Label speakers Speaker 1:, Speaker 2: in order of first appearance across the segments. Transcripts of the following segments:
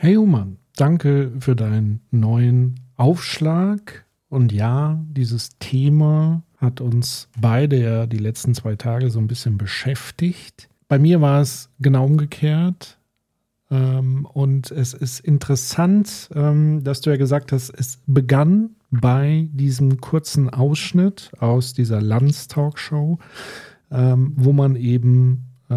Speaker 1: Hey Human, danke für deinen neuen Aufschlag. Und ja, dieses Thema hat uns beide ja die letzten zwei Tage so ein bisschen beschäftigt. Bei mir war es genau umgekehrt. Ähm, und es ist interessant, ähm, dass du ja gesagt hast, es begann bei diesem kurzen Ausschnitt aus dieser Lanz-Talkshow, ähm, wo man eben äh,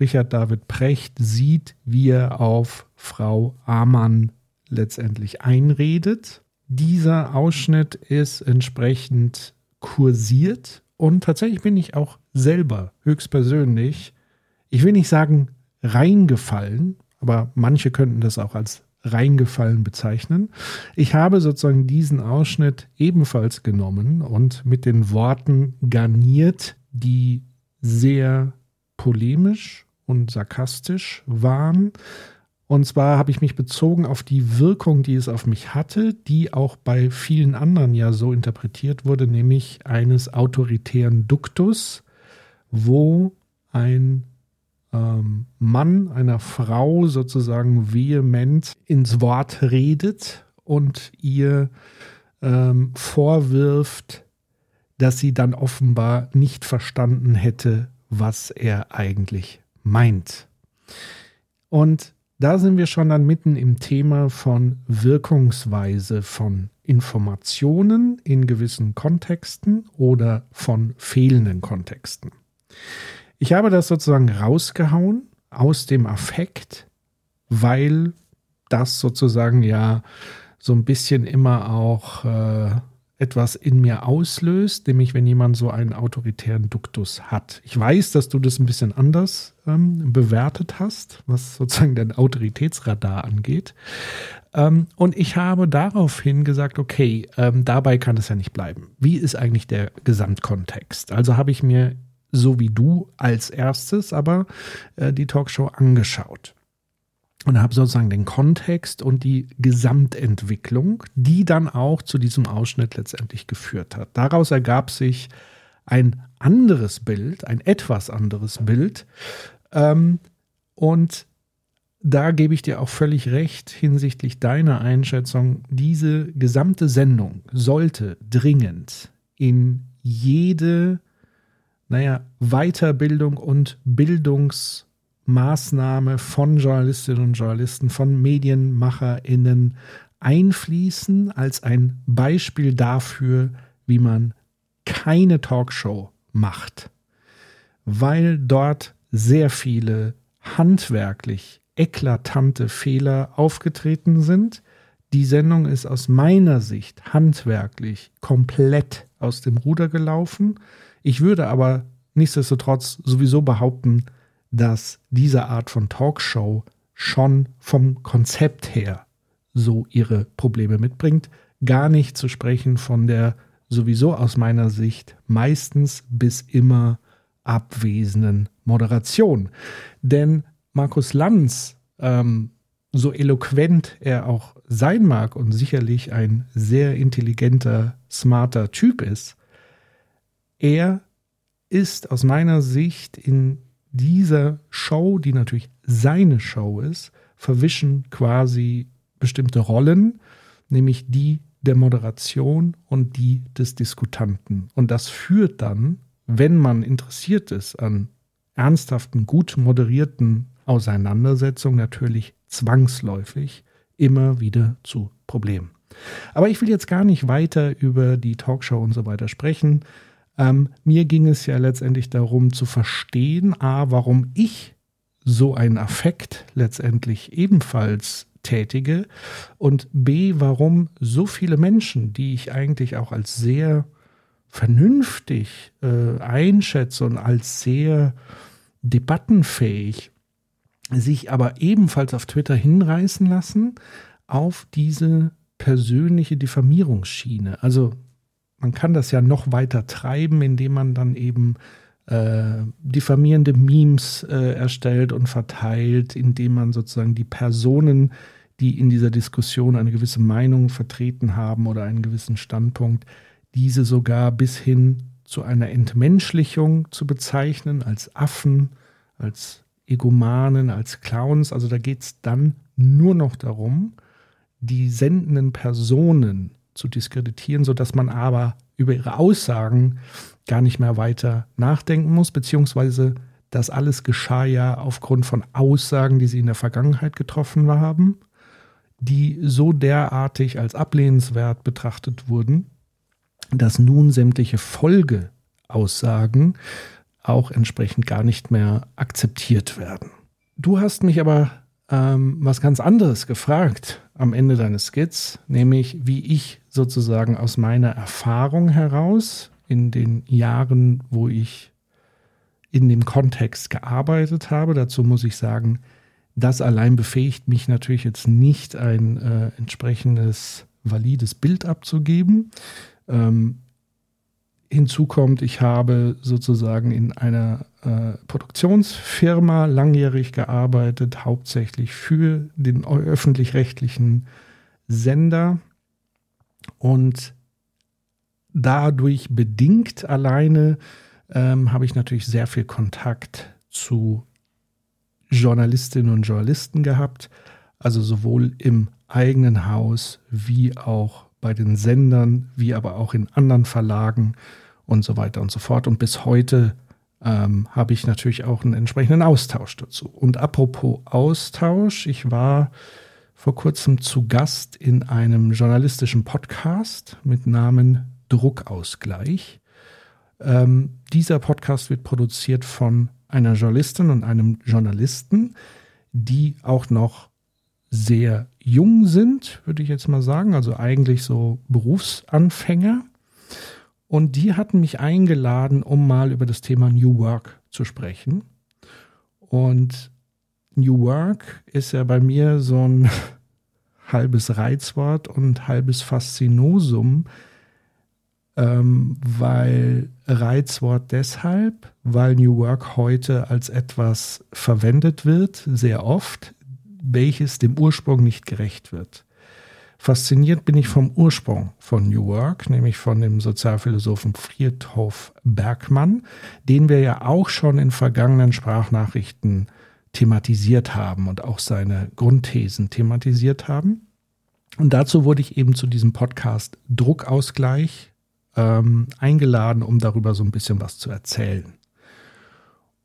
Speaker 1: Richard David Precht sieht, wie er auf Frau Amann letztendlich einredet. Dieser Ausschnitt ist entsprechend kursiert und tatsächlich bin ich auch selber höchstpersönlich, ich will nicht sagen reingefallen, aber manche könnten das auch als reingefallen bezeichnen. Ich habe sozusagen diesen Ausschnitt ebenfalls genommen und mit den Worten garniert, die sehr polemisch und sarkastisch waren. Und zwar habe ich mich bezogen auf die Wirkung, die es auf mich hatte, die auch bei vielen anderen ja so interpretiert wurde, nämlich eines autoritären Duktus, wo ein ähm, Mann einer Frau sozusagen vehement ins Wort redet und ihr ähm, vorwirft, dass sie dann offenbar nicht verstanden hätte, was er eigentlich meint. Und da sind wir schon dann mitten im Thema von Wirkungsweise von Informationen in gewissen Kontexten oder von fehlenden Kontexten. Ich habe das sozusagen rausgehauen aus dem Affekt, weil das sozusagen ja so ein bisschen immer auch äh, etwas in mir auslöst, nämlich wenn jemand so einen autoritären Duktus hat. Ich weiß, dass du das ein bisschen anders ähm, bewertet hast, was sozusagen dein Autoritätsradar angeht. Ähm, und ich habe daraufhin gesagt, okay, ähm, dabei kann es ja nicht bleiben. Wie ist eigentlich der Gesamtkontext? Also habe ich mir so wie du als erstes aber äh, die Talkshow angeschaut und habe sozusagen den Kontext und die Gesamtentwicklung, die dann auch zu diesem Ausschnitt letztendlich geführt hat. Daraus ergab sich ein anderes Bild, ein etwas anderes Bild. Ähm, und da gebe ich dir auch völlig recht hinsichtlich deiner Einschätzung. Diese gesamte Sendung sollte dringend in jede, naja, Weiterbildung und Bildungs- Maßnahme von Journalistinnen und Journalisten, von MedienmacherInnen einfließen als ein Beispiel dafür, wie man keine Talkshow macht, weil dort sehr viele handwerklich eklatante Fehler aufgetreten sind. Die Sendung ist aus meiner Sicht handwerklich komplett aus dem Ruder gelaufen. Ich würde aber nichtsdestotrotz sowieso behaupten, dass diese Art von Talkshow schon vom Konzept her so ihre Probleme mitbringt. Gar nicht zu sprechen von der sowieso aus meiner Sicht meistens bis immer abwesenden Moderation. Denn Markus Lanz, ähm, so eloquent er auch sein mag und sicherlich ein sehr intelligenter, smarter Typ ist, er ist aus meiner Sicht in dieser Show, die natürlich seine Show ist, verwischen quasi bestimmte Rollen, nämlich die der Moderation und die des Diskutanten. Und das führt dann, wenn man interessiert ist an ernsthaften, gut moderierten Auseinandersetzungen, natürlich zwangsläufig immer wieder zu Problemen. Aber ich will jetzt gar nicht weiter über die Talkshow und so weiter sprechen. Ähm, mir ging es ja letztendlich darum zu verstehen, a, warum ich so einen Affekt letztendlich ebenfalls tätige und b, warum so viele Menschen, die ich eigentlich auch als sehr vernünftig äh, einschätze und als sehr debattenfähig, sich aber ebenfalls auf Twitter hinreißen lassen auf diese persönliche Diffamierungsschiene. Also man kann das ja noch weiter treiben, indem man dann eben äh, diffamierende Memes äh, erstellt und verteilt, indem man sozusagen die Personen, die in dieser Diskussion eine gewisse Meinung vertreten haben oder einen gewissen Standpunkt, diese sogar bis hin zu einer Entmenschlichung zu bezeichnen, als Affen, als Egomanen, als Clowns. Also da geht es dann nur noch darum, die sendenden Personen zu diskreditieren, sodass man aber über ihre Aussagen gar nicht mehr weiter nachdenken muss, beziehungsweise das alles geschah ja aufgrund von Aussagen, die sie in der Vergangenheit getroffen haben, die so derartig als ablehnenswert betrachtet wurden, dass nun sämtliche Folgeaussagen auch entsprechend gar nicht mehr akzeptiert werden. Du hast mich aber ähm, was ganz anderes gefragt am Ende deines Skits, nämlich wie ich sozusagen aus meiner Erfahrung heraus in den Jahren, wo ich in dem Kontext gearbeitet habe, dazu muss ich sagen, das allein befähigt mich natürlich jetzt nicht, ein äh, entsprechendes valides Bild abzugeben. Ähm, hinzu kommt, ich habe sozusagen in einer äh, Produktionsfirma langjährig gearbeitet, hauptsächlich für den öffentlich-rechtlichen Sender und dadurch bedingt alleine ähm, habe ich natürlich sehr viel Kontakt zu Journalistinnen und Journalisten gehabt, also sowohl im eigenen Haus wie auch bei den Sendern, wie aber auch in anderen Verlagen und so weiter und so fort. Und bis heute ähm, habe ich natürlich auch einen entsprechenden Austausch dazu. Und apropos Austausch, ich war vor kurzem zu Gast in einem journalistischen Podcast mit Namen Druckausgleich. Ähm, dieser Podcast wird produziert von einer Journalistin und einem Journalisten, die auch noch sehr jung sind, würde ich jetzt mal sagen, also eigentlich so Berufsanfänger. Und die hatten mich eingeladen, um mal über das Thema New Work zu sprechen. Und New Work ist ja bei mir so ein halbes Reizwort und halbes Faszinosum, ähm, weil Reizwort deshalb, weil New Work heute als etwas verwendet wird, sehr oft, welches dem Ursprung nicht gerecht wird. Fasziniert bin ich vom Ursprung von New Work, nämlich von dem Sozialphilosophen Friedhof Bergmann, den wir ja auch schon in vergangenen Sprachnachrichten thematisiert haben und auch seine Grundthesen thematisiert haben. Und dazu wurde ich eben zu diesem Podcast Druckausgleich ähm, eingeladen, um darüber so ein bisschen was zu erzählen.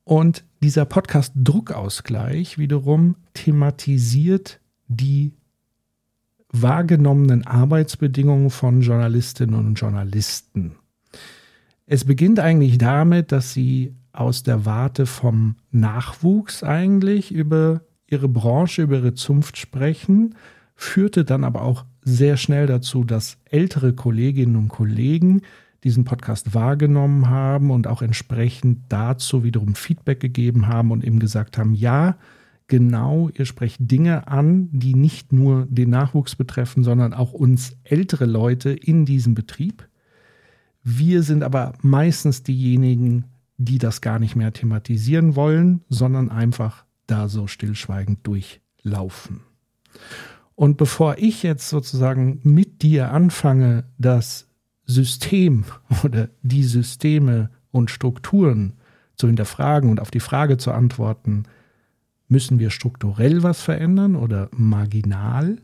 Speaker 1: Und dieser Podcast Druckausgleich wiederum thematisiert die wahrgenommenen Arbeitsbedingungen von Journalistinnen und Journalisten. Es beginnt eigentlich damit, dass sie aus der Warte vom Nachwuchs eigentlich über ihre Branche, über ihre Zunft sprechen, führte dann aber auch sehr schnell dazu, dass ältere Kolleginnen und Kollegen diesen Podcast wahrgenommen haben und auch entsprechend dazu wiederum Feedback gegeben haben und eben gesagt haben, ja, genau, ihr sprecht Dinge an, die nicht nur den Nachwuchs betreffen, sondern auch uns ältere Leute in diesem Betrieb. Wir sind aber meistens diejenigen, die das gar nicht mehr thematisieren wollen, sondern einfach da so stillschweigend durchlaufen. Und bevor ich jetzt sozusagen mit dir anfange, das System oder die Systeme und Strukturen zu hinterfragen und auf die Frage zu antworten, Müssen wir strukturell was verändern oder marginal?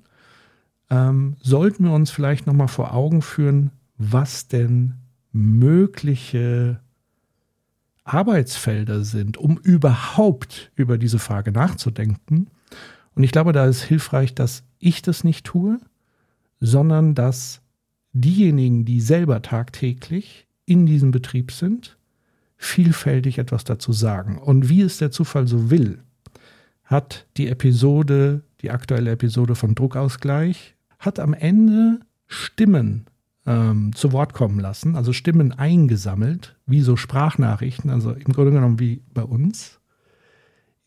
Speaker 1: Ähm, sollten wir uns vielleicht nochmal vor Augen führen, was denn mögliche Arbeitsfelder sind, um überhaupt über diese Frage nachzudenken. Und ich glaube, da ist hilfreich, dass ich das nicht tue, sondern dass diejenigen, die selber tagtäglich in diesem Betrieb sind, vielfältig etwas dazu sagen. Und wie es der Zufall so will, hat die Episode, die aktuelle Episode von Druckausgleich, hat am Ende Stimmen ähm, zu Wort kommen lassen, also Stimmen eingesammelt, wie so Sprachnachrichten, also im Grunde genommen wie bei uns,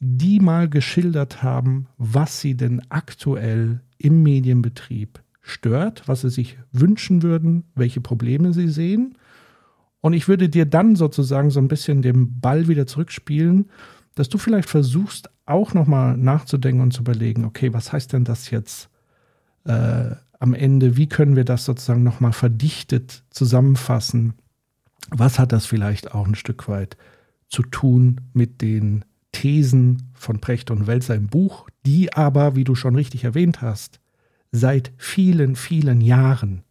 Speaker 1: die mal geschildert haben, was sie denn aktuell im Medienbetrieb stört, was sie sich wünschen würden, welche Probleme sie sehen. Und ich würde dir dann sozusagen so ein bisschen den Ball wieder zurückspielen dass du vielleicht versuchst, auch nochmal nachzudenken und zu überlegen, okay, was heißt denn das jetzt äh, am Ende? Wie können wir das sozusagen nochmal verdichtet zusammenfassen? Was hat das vielleicht auch ein Stück weit zu tun mit den Thesen von Precht und Welser im Buch, die aber, wie du schon richtig erwähnt hast, seit vielen, vielen Jahren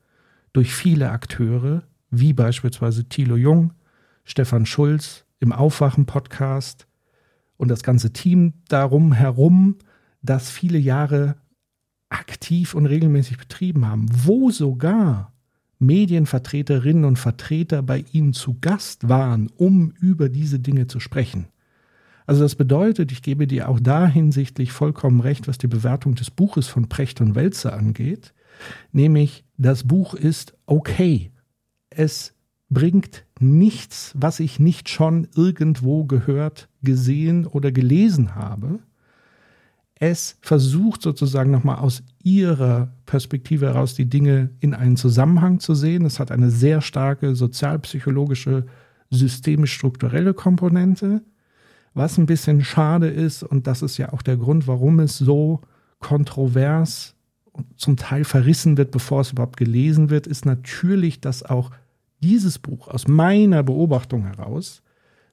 Speaker 1: durch viele Akteure, wie beispielsweise Thilo Jung, Stefan Schulz im Aufwachen-Podcast und das ganze Team darum herum, das viele Jahre aktiv und regelmäßig betrieben haben, wo sogar Medienvertreterinnen und Vertreter bei ihnen zu Gast waren, um über diese Dinge zu sprechen. Also das bedeutet, ich gebe dir auch da hinsichtlich vollkommen recht, was die Bewertung des Buches von Precht und Welze angeht, nämlich das Buch ist okay. Es bringt nichts, was ich nicht schon irgendwo gehört, gesehen oder gelesen habe. Es versucht sozusagen nochmal aus ihrer Perspektive heraus die Dinge in einen Zusammenhang zu sehen. Es hat eine sehr starke sozialpsychologische, systemisch-strukturelle Komponente, was ein bisschen schade ist und das ist ja auch der Grund, warum es so kontrovers und zum Teil verrissen wird, bevor es überhaupt gelesen wird, ist natürlich, dass auch dieses Buch aus meiner Beobachtung heraus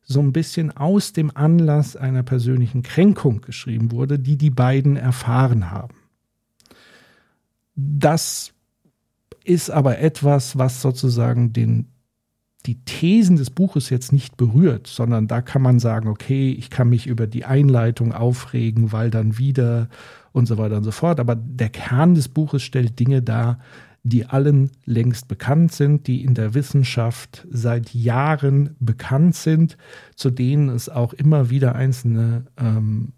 Speaker 1: so ein bisschen aus dem Anlass einer persönlichen Kränkung geschrieben wurde, die die beiden erfahren haben. Das ist aber etwas, was sozusagen den, die Thesen des Buches jetzt nicht berührt, sondern da kann man sagen, okay, ich kann mich über die Einleitung aufregen, weil dann wieder und so weiter und so fort. Aber der Kern des Buches stellt Dinge dar, die allen längst bekannt sind, die in der Wissenschaft seit Jahren bekannt sind, zu denen es auch immer wieder einzelne ähm,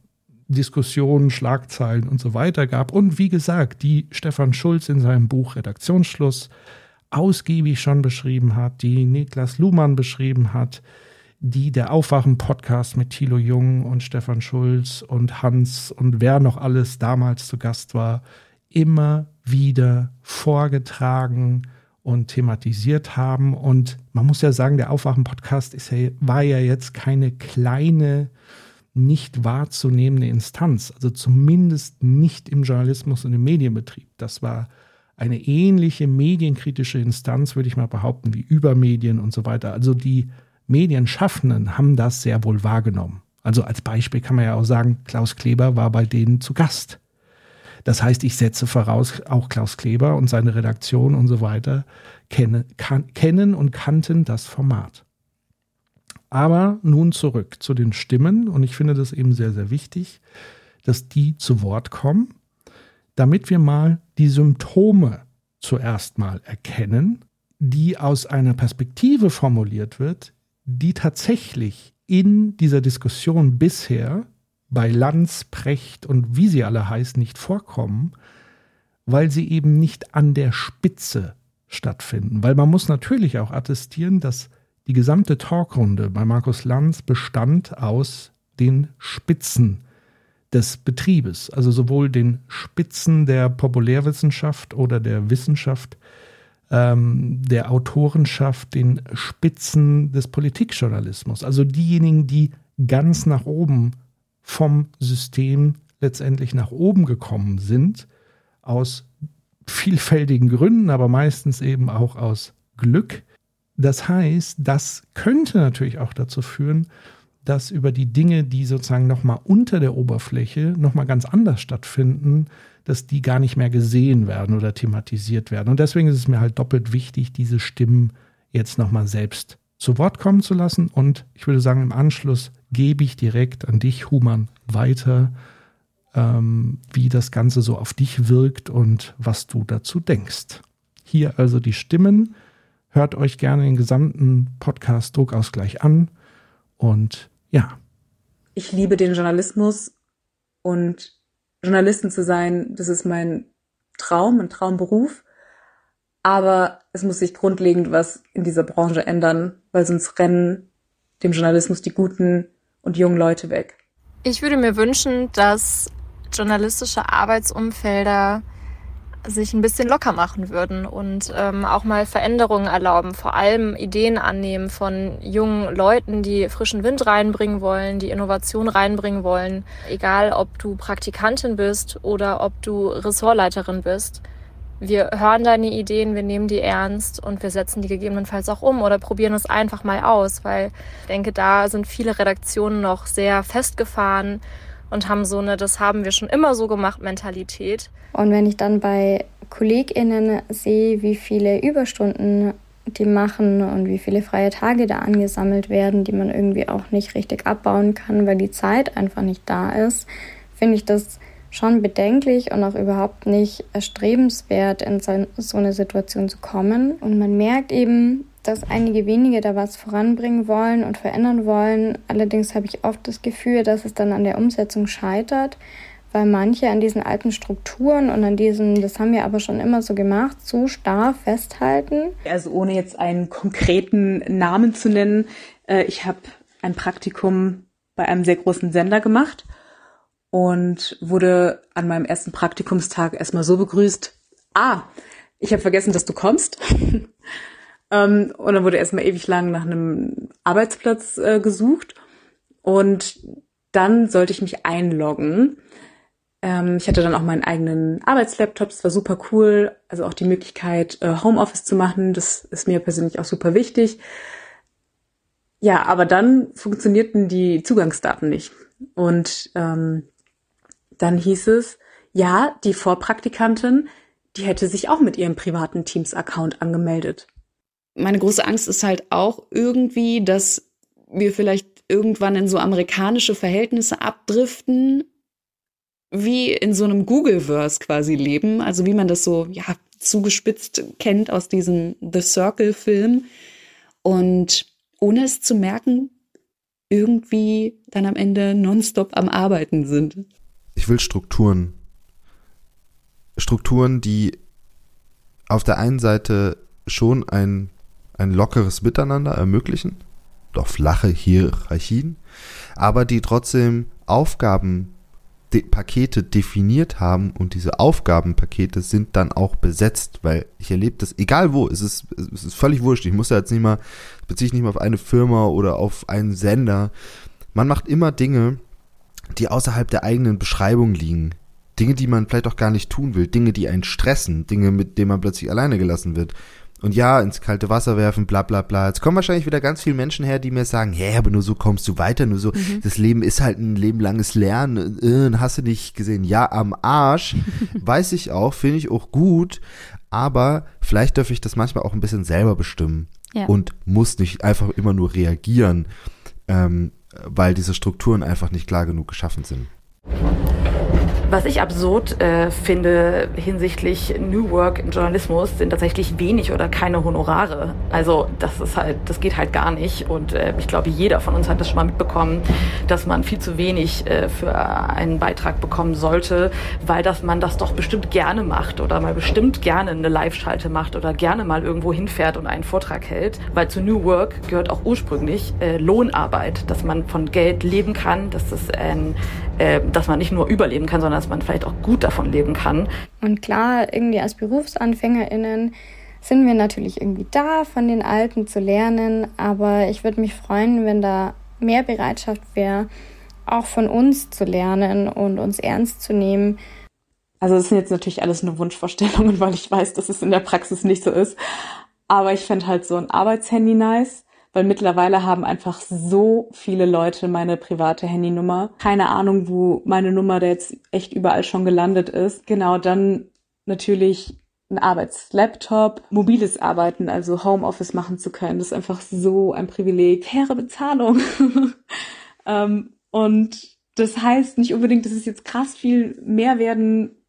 Speaker 1: Diskussionen, Schlagzeilen und so weiter gab. Und wie gesagt, die Stefan Schulz in seinem Buch Redaktionsschluss ausgiebig schon beschrieben hat, die Niklas Luhmann beschrieben hat, die der Aufwachen-Podcast mit Thilo Jung und Stefan Schulz und Hans und wer noch alles damals zu Gast war, immer wieder vorgetragen und thematisiert haben. Und man muss ja sagen, der Aufwachen-Podcast ja, war ja jetzt keine kleine, nicht wahrzunehmende Instanz. Also zumindest nicht im Journalismus und im Medienbetrieb. Das war eine ähnliche medienkritische Instanz, würde ich mal behaupten, wie Übermedien und so weiter. Also die Medienschaffenden haben das sehr wohl wahrgenommen. Also als Beispiel kann man ja auch sagen, Klaus Kleber war bei denen zu Gast. Das heißt, ich setze voraus, auch Klaus Kleber und seine Redaktion und so weiter kenne, kann, kennen und kannten das Format. Aber nun zurück zu den Stimmen und ich finde das eben sehr, sehr wichtig, dass die zu Wort kommen, damit wir mal die Symptome zuerst mal erkennen, die aus einer Perspektive formuliert wird, die tatsächlich in dieser Diskussion bisher bei Lanz, Precht und wie sie alle heißen nicht vorkommen, weil sie eben nicht an der Spitze stattfinden. Weil man muss natürlich auch attestieren, dass die gesamte Talkrunde bei Markus Lanz bestand aus den Spitzen des Betriebes, also sowohl den Spitzen der Populärwissenschaft oder der Wissenschaft, ähm, der Autorenschaft, den Spitzen des Politikjournalismus, also diejenigen, die ganz nach oben vom System letztendlich nach oben gekommen sind, aus vielfältigen Gründen, aber meistens eben auch aus Glück. Das heißt, das könnte natürlich auch dazu führen, dass über die Dinge, die sozusagen nochmal unter der Oberfläche nochmal ganz anders stattfinden, dass die gar nicht mehr gesehen werden oder thematisiert werden. Und deswegen ist es mir halt doppelt wichtig, diese Stimmen jetzt nochmal selbst zu Wort kommen zu lassen. Und ich würde sagen, im Anschluss gebe ich direkt an dich, Human, weiter, ähm, wie das Ganze so auf dich wirkt und was du dazu denkst. Hier also die Stimmen. Hört euch gerne den gesamten Podcast Druckausgleich an. Und ja.
Speaker 2: Ich liebe den Journalismus und Journalistin zu sein, das ist mein Traum, ein Traumberuf. Aber es muss sich grundlegend was in dieser Branche ändern, weil sonst rennen dem Journalismus die guten und jungen Leute weg.
Speaker 3: Ich würde mir wünschen, dass journalistische Arbeitsumfelder sich ein bisschen locker machen würden und ähm, auch mal Veränderungen erlauben, vor allem Ideen annehmen von jungen Leuten, die frischen Wind reinbringen wollen, die Innovation reinbringen wollen, egal ob du Praktikantin bist oder ob du Ressortleiterin bist wir hören deine Ideen, wir nehmen die ernst und wir setzen die gegebenenfalls auch um oder probieren es einfach mal aus, weil ich denke, da sind viele Redaktionen noch sehr festgefahren und haben so eine, das haben wir schon immer so gemacht, Mentalität.
Speaker 4: Und wenn ich dann bei KollegInnen sehe, wie viele Überstunden die machen und wie viele freie Tage da angesammelt werden, die man irgendwie auch nicht richtig abbauen kann, weil die Zeit einfach nicht da ist, finde ich das schon bedenklich und auch überhaupt nicht erstrebenswert, in so eine Situation zu kommen. Und man merkt eben, dass einige wenige da was voranbringen wollen und verändern wollen. Allerdings habe ich oft das Gefühl, dass es dann an der Umsetzung scheitert, weil manche an diesen alten Strukturen und an diesen, das haben wir aber schon immer so gemacht, so starr festhalten.
Speaker 2: Also ohne jetzt einen konkreten Namen zu nennen, äh, ich habe ein Praktikum bei einem sehr großen Sender gemacht und wurde an meinem ersten Praktikumstag erstmal so begrüßt, ah, ich habe vergessen, dass du kommst. ähm, und dann wurde erstmal ewig lang nach einem Arbeitsplatz äh, gesucht und dann sollte ich mich einloggen. Ähm, ich hatte dann auch meinen eigenen Arbeitslaptop, das war super cool. Also auch die Möglichkeit, äh, Homeoffice zu machen, das ist mir persönlich auch super wichtig. Ja, aber dann funktionierten die Zugangsdaten nicht. Und ähm, dann hieß es, ja, die Vorpraktikantin, die hätte sich auch mit ihrem privaten Teams-Account angemeldet.
Speaker 5: Meine große Angst ist halt auch irgendwie, dass wir vielleicht irgendwann in so amerikanische Verhältnisse abdriften, wie in so einem Google-Verse quasi leben, also wie man das so, ja, zugespitzt kennt aus diesem The Circle-Film. Und ohne es zu merken, irgendwie dann am Ende nonstop am Arbeiten sind
Speaker 6: ich will Strukturen. Strukturen, die auf der einen Seite schon ein, ein lockeres Miteinander ermöglichen, doch flache Hierarchien, aber die trotzdem Aufgaben De Pakete definiert haben und diese Aufgabenpakete sind dann auch besetzt, weil ich erlebe das, egal wo, es ist, es ist völlig wurscht. Ich muss ja jetzt nicht mal, beziehe ich nicht mal auf eine Firma oder auf einen Sender. Man macht immer Dinge, die außerhalb der eigenen Beschreibung liegen. Dinge, die man vielleicht auch gar nicht tun will, Dinge, die einen stressen, Dinge, mit denen man plötzlich alleine gelassen wird. Und ja, ins kalte Wasser werfen, bla bla bla. Jetzt kommen wahrscheinlich wieder ganz viele Menschen her, die mir sagen, hä, aber nur so kommst du weiter, nur so, mhm. das Leben ist halt ein lebenlanges Lernen, äh, hast du nicht gesehen. Ja, am Arsch, weiß ich auch, finde ich auch gut, aber vielleicht dürfe ich das manchmal auch ein bisschen selber bestimmen ja. und muss nicht einfach immer nur reagieren. Ähm, weil diese Strukturen einfach nicht klar genug geschaffen sind.
Speaker 7: Was ich absurd äh, finde hinsichtlich New Work im Journalismus sind tatsächlich wenig oder keine Honorare. Also das ist halt, das geht halt gar nicht. Und äh, ich glaube, jeder von uns hat das schon mal mitbekommen, dass man viel zu wenig äh, für einen Beitrag bekommen sollte, weil das man das doch bestimmt gerne macht oder mal bestimmt gerne eine Live-Schalte macht oder gerne mal irgendwo hinfährt und einen Vortrag hält. Weil zu New Work gehört auch ursprünglich äh, Lohnarbeit, dass man von Geld leben kann, dass das ein, äh, dass man nicht nur überleben kann, sondern dass man vielleicht auch gut davon leben kann.
Speaker 4: Und klar, irgendwie als BerufsanfängerInnen sind wir natürlich irgendwie da, von den Alten zu lernen, aber ich würde mich freuen, wenn da mehr Bereitschaft wäre, auch von uns zu lernen und uns ernst zu nehmen.
Speaker 2: Also das sind jetzt natürlich alles nur Wunschvorstellungen, weil ich weiß, dass es in der Praxis nicht so ist. Aber ich fände halt so ein Arbeitshandy nice weil mittlerweile haben einfach so viele Leute meine private Handynummer. Keine Ahnung, wo meine Nummer da jetzt echt überall schon gelandet ist. Genau, dann natürlich ein Arbeitslaptop, mobiles Arbeiten, also Homeoffice machen zu können. Das ist einfach so ein Privileg. Faire Bezahlung. ähm, und das heißt nicht unbedingt, dass es jetzt krass viel mehr werden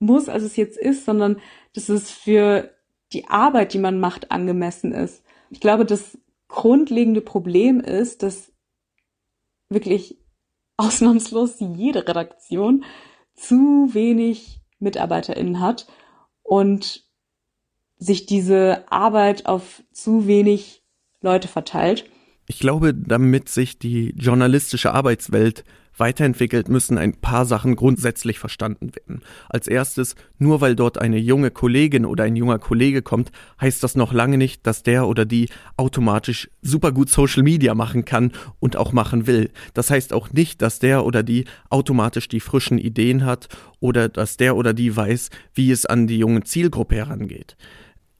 Speaker 2: muss, als es jetzt ist, sondern dass es für die Arbeit, die man macht, angemessen ist. Ich glaube, dass grundlegende Problem ist, dass wirklich ausnahmslos jede Redaktion zu wenig MitarbeiterInnen hat und sich diese Arbeit auf zu wenig Leute verteilt.
Speaker 8: Ich glaube, damit sich die journalistische Arbeitswelt weiterentwickelt, müssen ein paar Sachen grundsätzlich verstanden werden. Als erstes, nur weil dort eine junge Kollegin oder ein junger Kollege kommt, heißt das noch lange nicht, dass der oder die automatisch super gut Social Media machen kann und auch machen will. Das heißt auch nicht, dass der oder die automatisch die frischen Ideen hat oder dass der oder die weiß, wie es an die junge Zielgruppe herangeht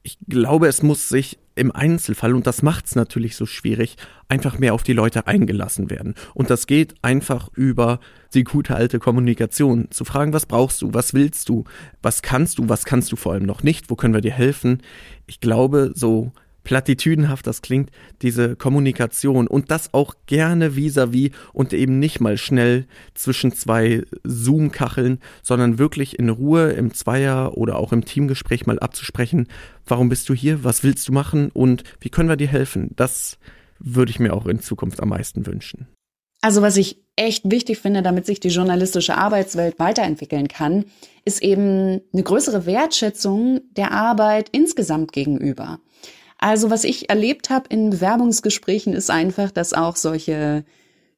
Speaker 8: ich glaube, es muss sich im Einzelfall, und das macht es natürlich so schwierig, einfach mehr auf die Leute eingelassen werden. Und das geht einfach über die gute alte Kommunikation. Zu fragen, was brauchst du, was willst du, was kannst du, was kannst du vor allem noch nicht, wo können wir dir helfen. Ich glaube, so platitüdenhaft das klingt, diese Kommunikation und das auch gerne vis-à-vis -vis und eben nicht mal schnell zwischen zwei Zoom-Kacheln, sondern wirklich in Ruhe im Zweier oder auch im Teamgespräch mal abzusprechen, warum bist du hier, was willst du machen und wie können wir dir helfen. Das würde ich mir auch in Zukunft am meisten wünschen.
Speaker 5: Also was ich echt wichtig finde, damit sich die journalistische Arbeitswelt weiterentwickeln kann, ist eben eine größere Wertschätzung der Arbeit insgesamt gegenüber. Also was ich erlebt habe in Bewerbungsgesprächen ist einfach, dass auch solche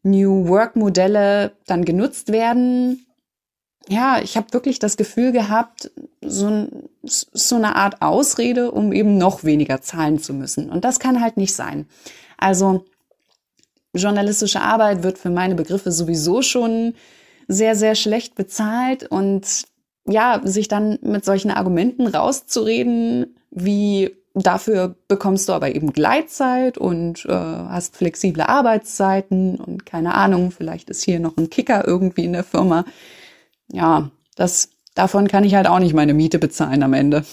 Speaker 5: New Work Modelle dann genutzt werden. Ja, ich habe wirklich das Gefühl gehabt, so, so eine Art Ausrede, um eben noch weniger zahlen zu müssen. Und das kann halt nicht sein. Also journalistische Arbeit wird für meine Begriffe sowieso schon sehr, sehr schlecht bezahlt und ja, sich dann mit solchen Argumenten rauszureden, wie Dafür bekommst du aber eben Gleitzeit und äh, hast flexible Arbeitszeiten und keine Ahnung, vielleicht ist hier noch ein Kicker irgendwie in der Firma. Ja, das davon kann ich halt auch nicht meine Miete bezahlen am Ende.